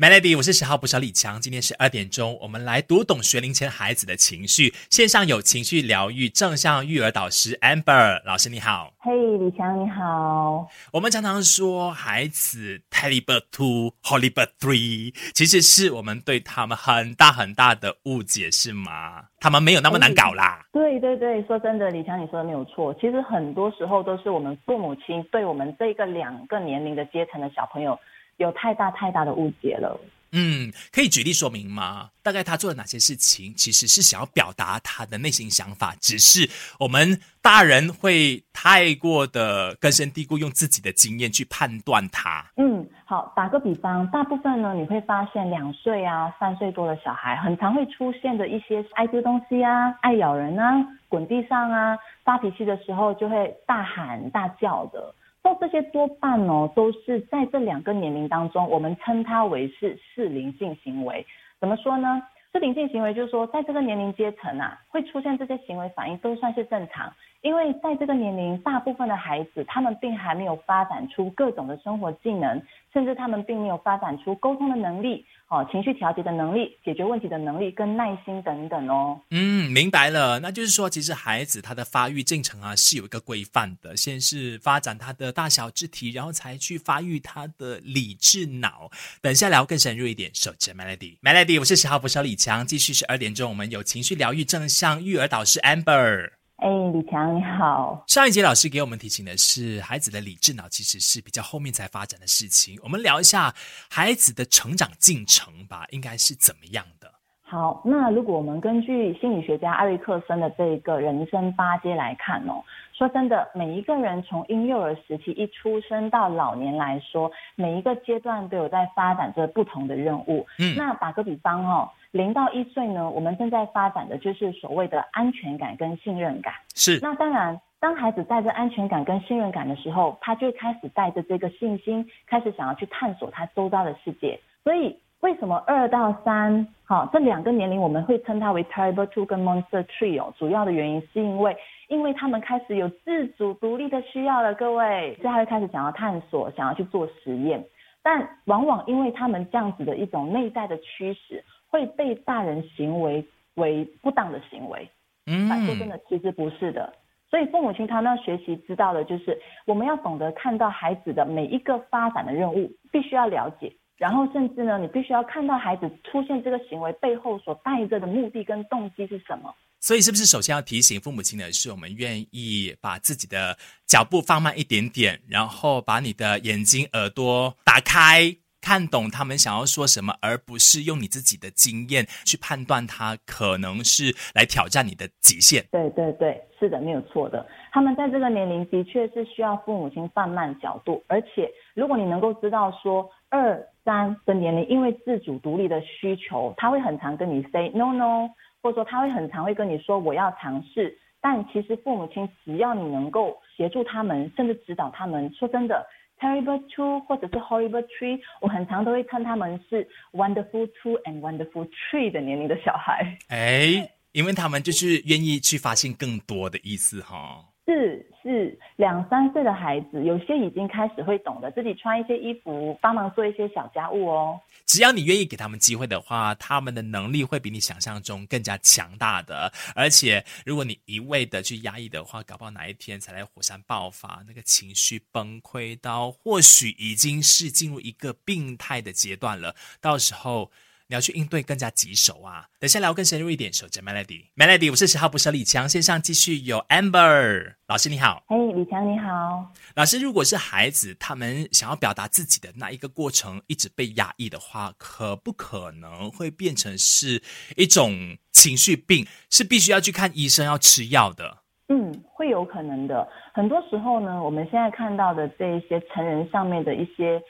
Melody，我是十号不少李强。今天十二点钟，我们来读懂学龄前孩子的情绪。线上有情绪疗愈正向育儿导师 Amber 老师，你好。嘿，李强你好。我们常常说孩子 terrible two，horrible three，其实是我们对他们很大很大的误解，是吗？他们没有那么难搞啦。对对对，说真的，李强你说的没有错。其实很多时候都是我们父母亲对我们这个两个年龄的阶层的小朋友。有太大太大的误解了。嗯，可以举例说明吗？大概他做了哪些事情，其实是想要表达他的内心想法，只是我们大人会太过的根深蒂固，用自己的经验去判断他。嗯，好，打个比方，大部分呢，你会发现两岁啊、三岁多的小孩，很常会出现的一些爱丢东西啊、爱咬人啊、滚地上啊、发脾气的时候就会大喊大叫的。那这些多半呢，都是在这两个年龄当中，我们称它为是适龄性行为。怎么说呢？适龄性行为就是说，在这个年龄阶层啊，会出现这些行为反应都算是正常，因为在这个年龄，大部分的孩子他们并还没有发展出各种的生活技能，甚至他们并没有发展出沟通的能力。哦，情绪调节的能力、解决问题的能力跟耐心等等哦。嗯，明白了。那就是说，其实孩子他的发育进程啊是有一个规范的，先是发展他的大小肢体，然后才去发育他的理智脑。等下聊更深入一点。守着 Melody，Melody，我是十号不少李强。继续十二点钟，我们有情绪疗愈正向育儿导师 Amber。哎，李强你好。上一节老师给我们提醒的是，孩子的理智脑其实是比较后面才发展的事情。我们聊一下孩子的成长进程吧，应该是怎么样的？好，那如果我们根据心理学家艾瑞克森的这个人生八阶来看哦，说真的，每一个人从婴幼儿时期一出生到老年来说，每一个阶段都有在发展着不同的任务。嗯，那打个比方哦。零到一岁呢，我们正在发展的就是所谓的安全感跟信任感。是。那当然，当孩子带着安全感跟信任感的时候，他就开始带着这个信心，开始想要去探索他周遭的世界。所以，为什么二到三，好这两个年龄我们会称它为 Terrible Two 跟 Monster Three 哦？主要的原因是因为，因为他们开始有自主独立的需要了，各位，所以他会开始想要探索，想要去做实验。但往往因为他们这样子的一种内在的驱使。会被大人行为为不当的行为，嗯，说真的，其实不是的。所以父母亲他们要学习知道的就是，我们要懂得看到孩子的每一个发展的任务，必须要了解，然后甚至呢，你必须要看到孩子出现这个行为背后所带着的目的跟动机是什么。所以是不是首先要提醒父母亲的是，我们愿意把自己的脚步放慢一点点，然后把你的眼睛耳朵打开。看懂他们想要说什么，而不是用你自己的经验去判断他可能是来挑战你的极限。对对对，是的，没有错的。他们在这个年龄的确是需要父母亲放慢角度，而且如果你能够知道说二三的年龄，因为自主独立的需求，他会很常跟你 say no no，或者说他会很常会跟你说我要尝试。但其实父母亲只要你能够协助他们，甚至指导他们，说真的。Terrible two 或者是 Horrible three，我很常都会称他们是 Wonderful two and Wonderful three 的年龄的小孩。哎，因为他们就是愿意去发现更多的意思哈。是是，两三岁的孩子，有些已经开始会懂得自己穿一些衣服，帮忙做一些小家务哦。只要你愿意给他们机会的话，他们的能力会比你想象中更加强大的。而且，如果你一味的去压抑的话，搞不好哪一天才来火山爆发，那个情绪崩溃到，或许已经是进入一个病态的阶段了。到时候。你要去应对更加棘手啊！等下聊更深入一点，守着 Melody，Melody，我是十号不舍李强，线上继续有 Amber 老师，你好。嘿，李强你好。老师，如果是孩子，他们想要表达自己的那一个过程一直被压抑的话，可不可能会变成是一种情绪病？是必须要去看医生要吃药的？嗯，会有可能的。很多时候呢，我们现在看到的这一些成人上面的一些。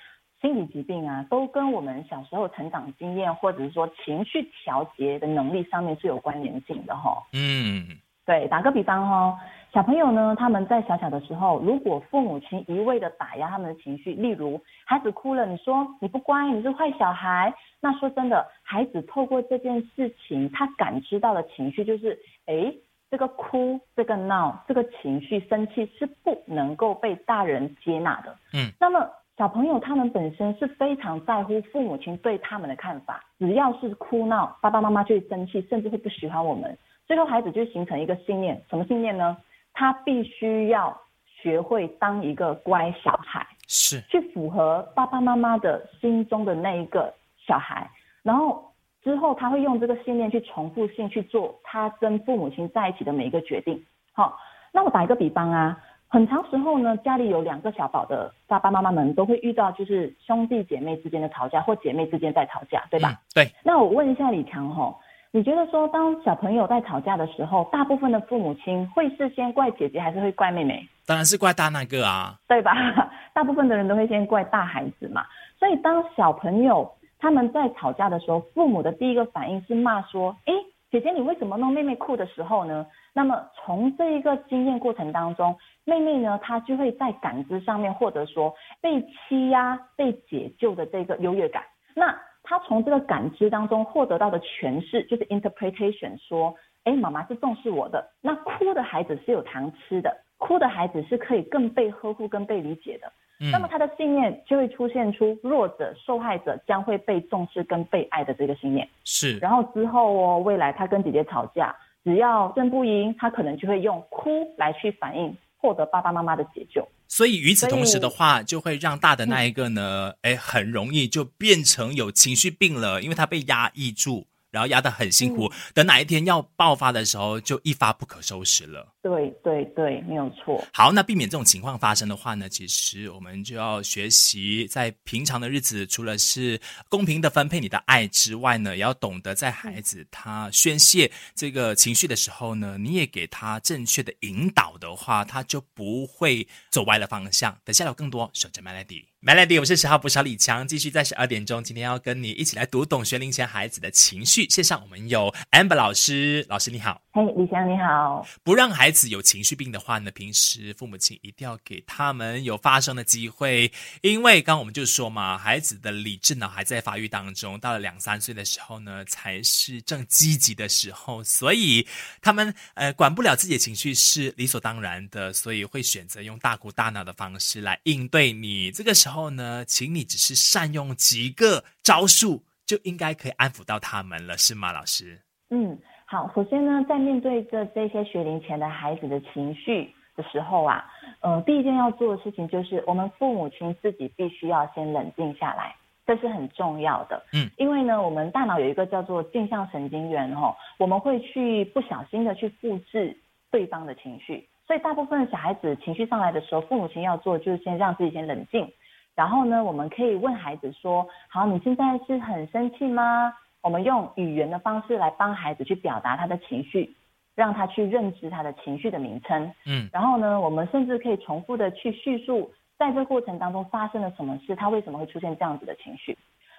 心理疾病啊，都跟我们小时候成长经验，或者是说情绪调节的能力上面是有关联性的哈。嗯，对，打个比方哈，小朋友呢，他们在小小的时候，如果父母亲一味的打压他们的情绪，例如孩子哭了，你说你不乖，你是坏小孩，那说真的，孩子透过这件事情，他感知到的情绪就是，哎，这个哭，这个闹，这个情绪生气是不能够被大人接纳的。嗯，那么。小朋友他们本身是非常在乎父母亲对他们的看法，只要是哭闹，爸爸妈妈就会生气，甚至会不喜欢我们。最后孩子就形成一个信念，什么信念呢？他必须要学会当一个乖小孩，是去符合爸爸妈妈的心中的那一个小孩，然后之后他会用这个信念去重复性去做他跟父母亲在一起的每一个决定。好，那我打一个比方啊，很长时候呢，家里有两个小宝的爸爸妈妈们都会遇到就是兄弟姐妹之间的吵架，或姐妹之间在吵架，对吧？嗯对，那我问一下李强哈，你觉得说当小朋友在吵架的时候，大部分的父母亲会是先怪姐姐还是会怪妹妹？当然是怪大那个啊，对吧？大部分的人都会先怪大孩子嘛。所以当小朋友他们在吵架的时候，父母的第一个反应是骂说：“诶，姐姐你为什么弄妹妹哭的时候呢？”那么从这一个经验过程当中，妹妹呢她就会在感知上面获得说被欺压、被解救的这个优越感。那她从这个感知当中获得到的诠释就是 interpretation，说：“诶，妈妈是重视我的。”那哭的孩子是有糖吃的。哭的孩子是可以更被呵护、更被理解的，嗯那么他的信念就会出现出弱者、受害者将会被重视跟被爱的这个信念。是然后之后哦，未来他跟姐姐吵架，只要争不赢，他可能就会用哭来去反应，获得爸爸妈妈的解救。所以与此同时的话，就会让大的那一个呢，哎、很容易就变成有情绪病了，因为他被压抑住，然后压得很辛苦，等哪一天要爆发的时候，就一发不可收拾了。对对对，没有错。好，那避免这种情况发生的话呢，其实我们就要学习，在平常的日子，除了是公平的分配你的爱之外呢，也要懂得在孩子他宣泄这个情绪的时候呢，你也给他正确的引导的话，他就不会走歪了方向。等下有更多，守着 Melody。Melody，我是十号不少李强，继续在十二点钟，今天要跟你一起来读懂学龄前孩子的情绪。线上我们有 Amber 老师，老师你好。嘿，李强你好。不让孩子有情绪病的话呢，平时父母亲一定要给他们有发声的机会，因为刚刚我们就说嘛，孩子的理智脑还在发育当中，到了两三岁的时候呢，才是正积极的时候，所以他们呃管不了自己的情绪是理所当然的，所以会选择用大哭大闹的方式来应对你。这个时候呢，请你只是善用几个招数，就应该可以安抚到他们了，是吗，老师？嗯，好，首先呢，在面对着这些学龄前的孩子的情绪的时候啊，呃，第一件要做的事情就是，我们父母亲自己必须要先冷静下来，这是很重要的。嗯，因为呢，我们大脑有一个叫做镜像神经元哦，我们会去不小心的去复制对方的情绪，所以大部分的小孩子情绪上来的时候，父母亲要做就是先让自己先冷静，然后呢，我们可以问孩子说：“好，你现在是很生气吗？”我们用语言的方式来帮孩子去表达他的情绪，让他去认知他的情绪的名称。嗯，然后呢，我们甚至可以重复的去叙述，在这过程当中发生了什么事，他为什么会出现这样子的情绪。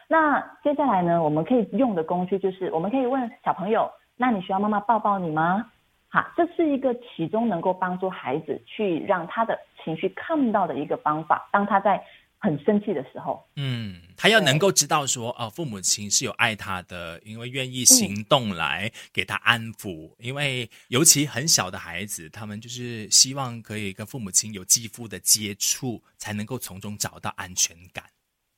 那接下来呢，我们可以用的工具就是，我们可以问小朋友：“那你需要妈妈抱抱你吗？”好，这是一个其中能够帮助孩子去让他的情绪看到的一个方法。当他在很生气的时候，嗯，他要能够知道说，哦，父母亲是有爱他的，因为愿意行动来给他安抚。因为尤其很小的孩子，他们就是希望可以跟父母亲有肌肤的接触，才能够从中找到安全感。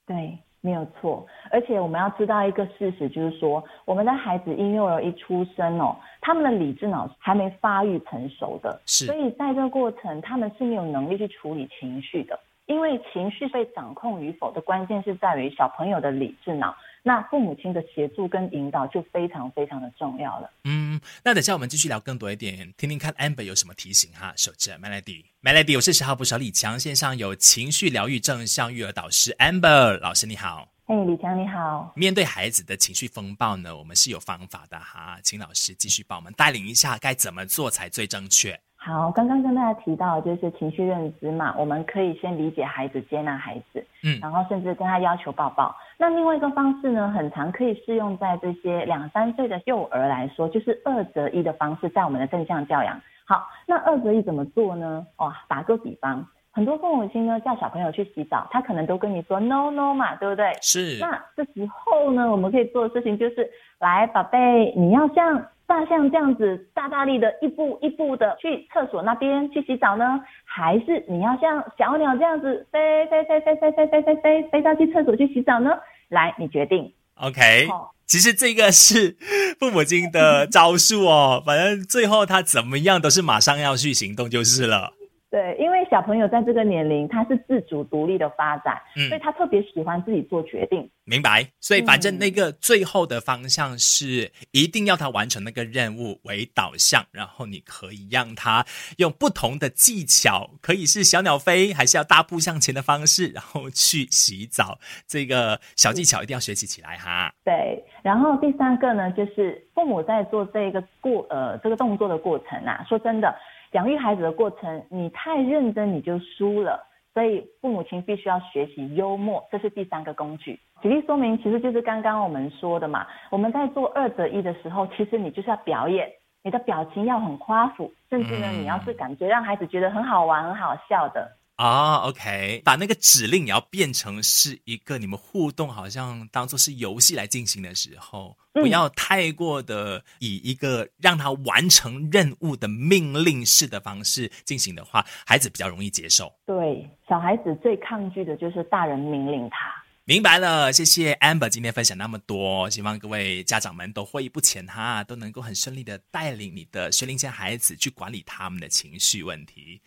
对，没有错。而且我们要知道一个事实，就是说，我们的孩子婴幼儿一出生哦，他们的理智脑还没发育成熟的，是所以在这个过程，他们是没有能力去处理情绪的。因为情绪被掌控与否的关键是在于小朋友的理智脑，那父母亲的协助跟引导就非常非常的重要了。嗯，那等下我们继续聊更多一点，听听看 Amber 有什么提醒哈。守着 Melody，Melody，我是十号不少李强，线上有情绪疗愈正向育儿导师 Amber 老师，你好。嘿，李强你好。面对孩子的情绪风暴呢，我们是有方法的哈，请老师继续帮我们带领一下，该怎么做才最正确。好，刚刚跟大家提到就是情绪认知嘛，我们可以先理解孩子、接纳孩子，嗯然后甚至跟他要求抱抱。那另外一个方式呢，很常可以适用在这些两三岁的幼儿来说，就是二择一的方式，在我们的正向教养。好，那二择一怎么做呢？哦，打个比方，很多父母亲呢叫小朋友去洗澡，他可能都跟你说 no no 嘛，对不对？是，那这时候呢，我们可以做的事情就是，来，宝贝，你要像大象这样子大大力的一步一步的去厕所那边去洗澡呢，还是你要像小鸟这样子飞飞飞飞飞飞飞飞飞飞到去厕所去洗澡呢？来，你决定。OK，其实这个是父母亲的招数哦，反正最后他怎么样都是马上要去行动就是了。对，因为小朋友在这个年龄，他是自主独立的发展，嗯所以他特别喜欢自己做决定。明白，所以反正那个最后的方向是一定要他完成那个任务为导向，然后你可以让他用不同的技巧，可以是小鸟飞，还是要大步向前的方式，然后去洗澡。这个小技巧一定要学习起来哈。对，然后第三个呢，就是父母在做这个过呃这个动作的过程啊，说真的，养育孩子的过程，你太认真你就输了。所以父母亲必须要学习幽默，这是第三个工具。举例说明，其实就是刚刚我们说的嘛。我们在做二择一的时候，其实你就是要表演，你的表情要很夸父，甚至呢，嗯你要是感觉让孩子觉得很好玩、很好笑的。啊、o k 把那个指令也要变成是一个你们互动，好像当做是游戏来进行的时候，嗯不要太过的以一个让他完成任务的命令式的方式进行的话，孩子比较容易接受。对，小孩子最抗拒的就是大人命令他。明白了，谢谢 Amber 今天分享那么多，希望各位家长们都获益不浅哈，都能够很顺利的带领你的学龄前孩子去管理他们的情绪问题。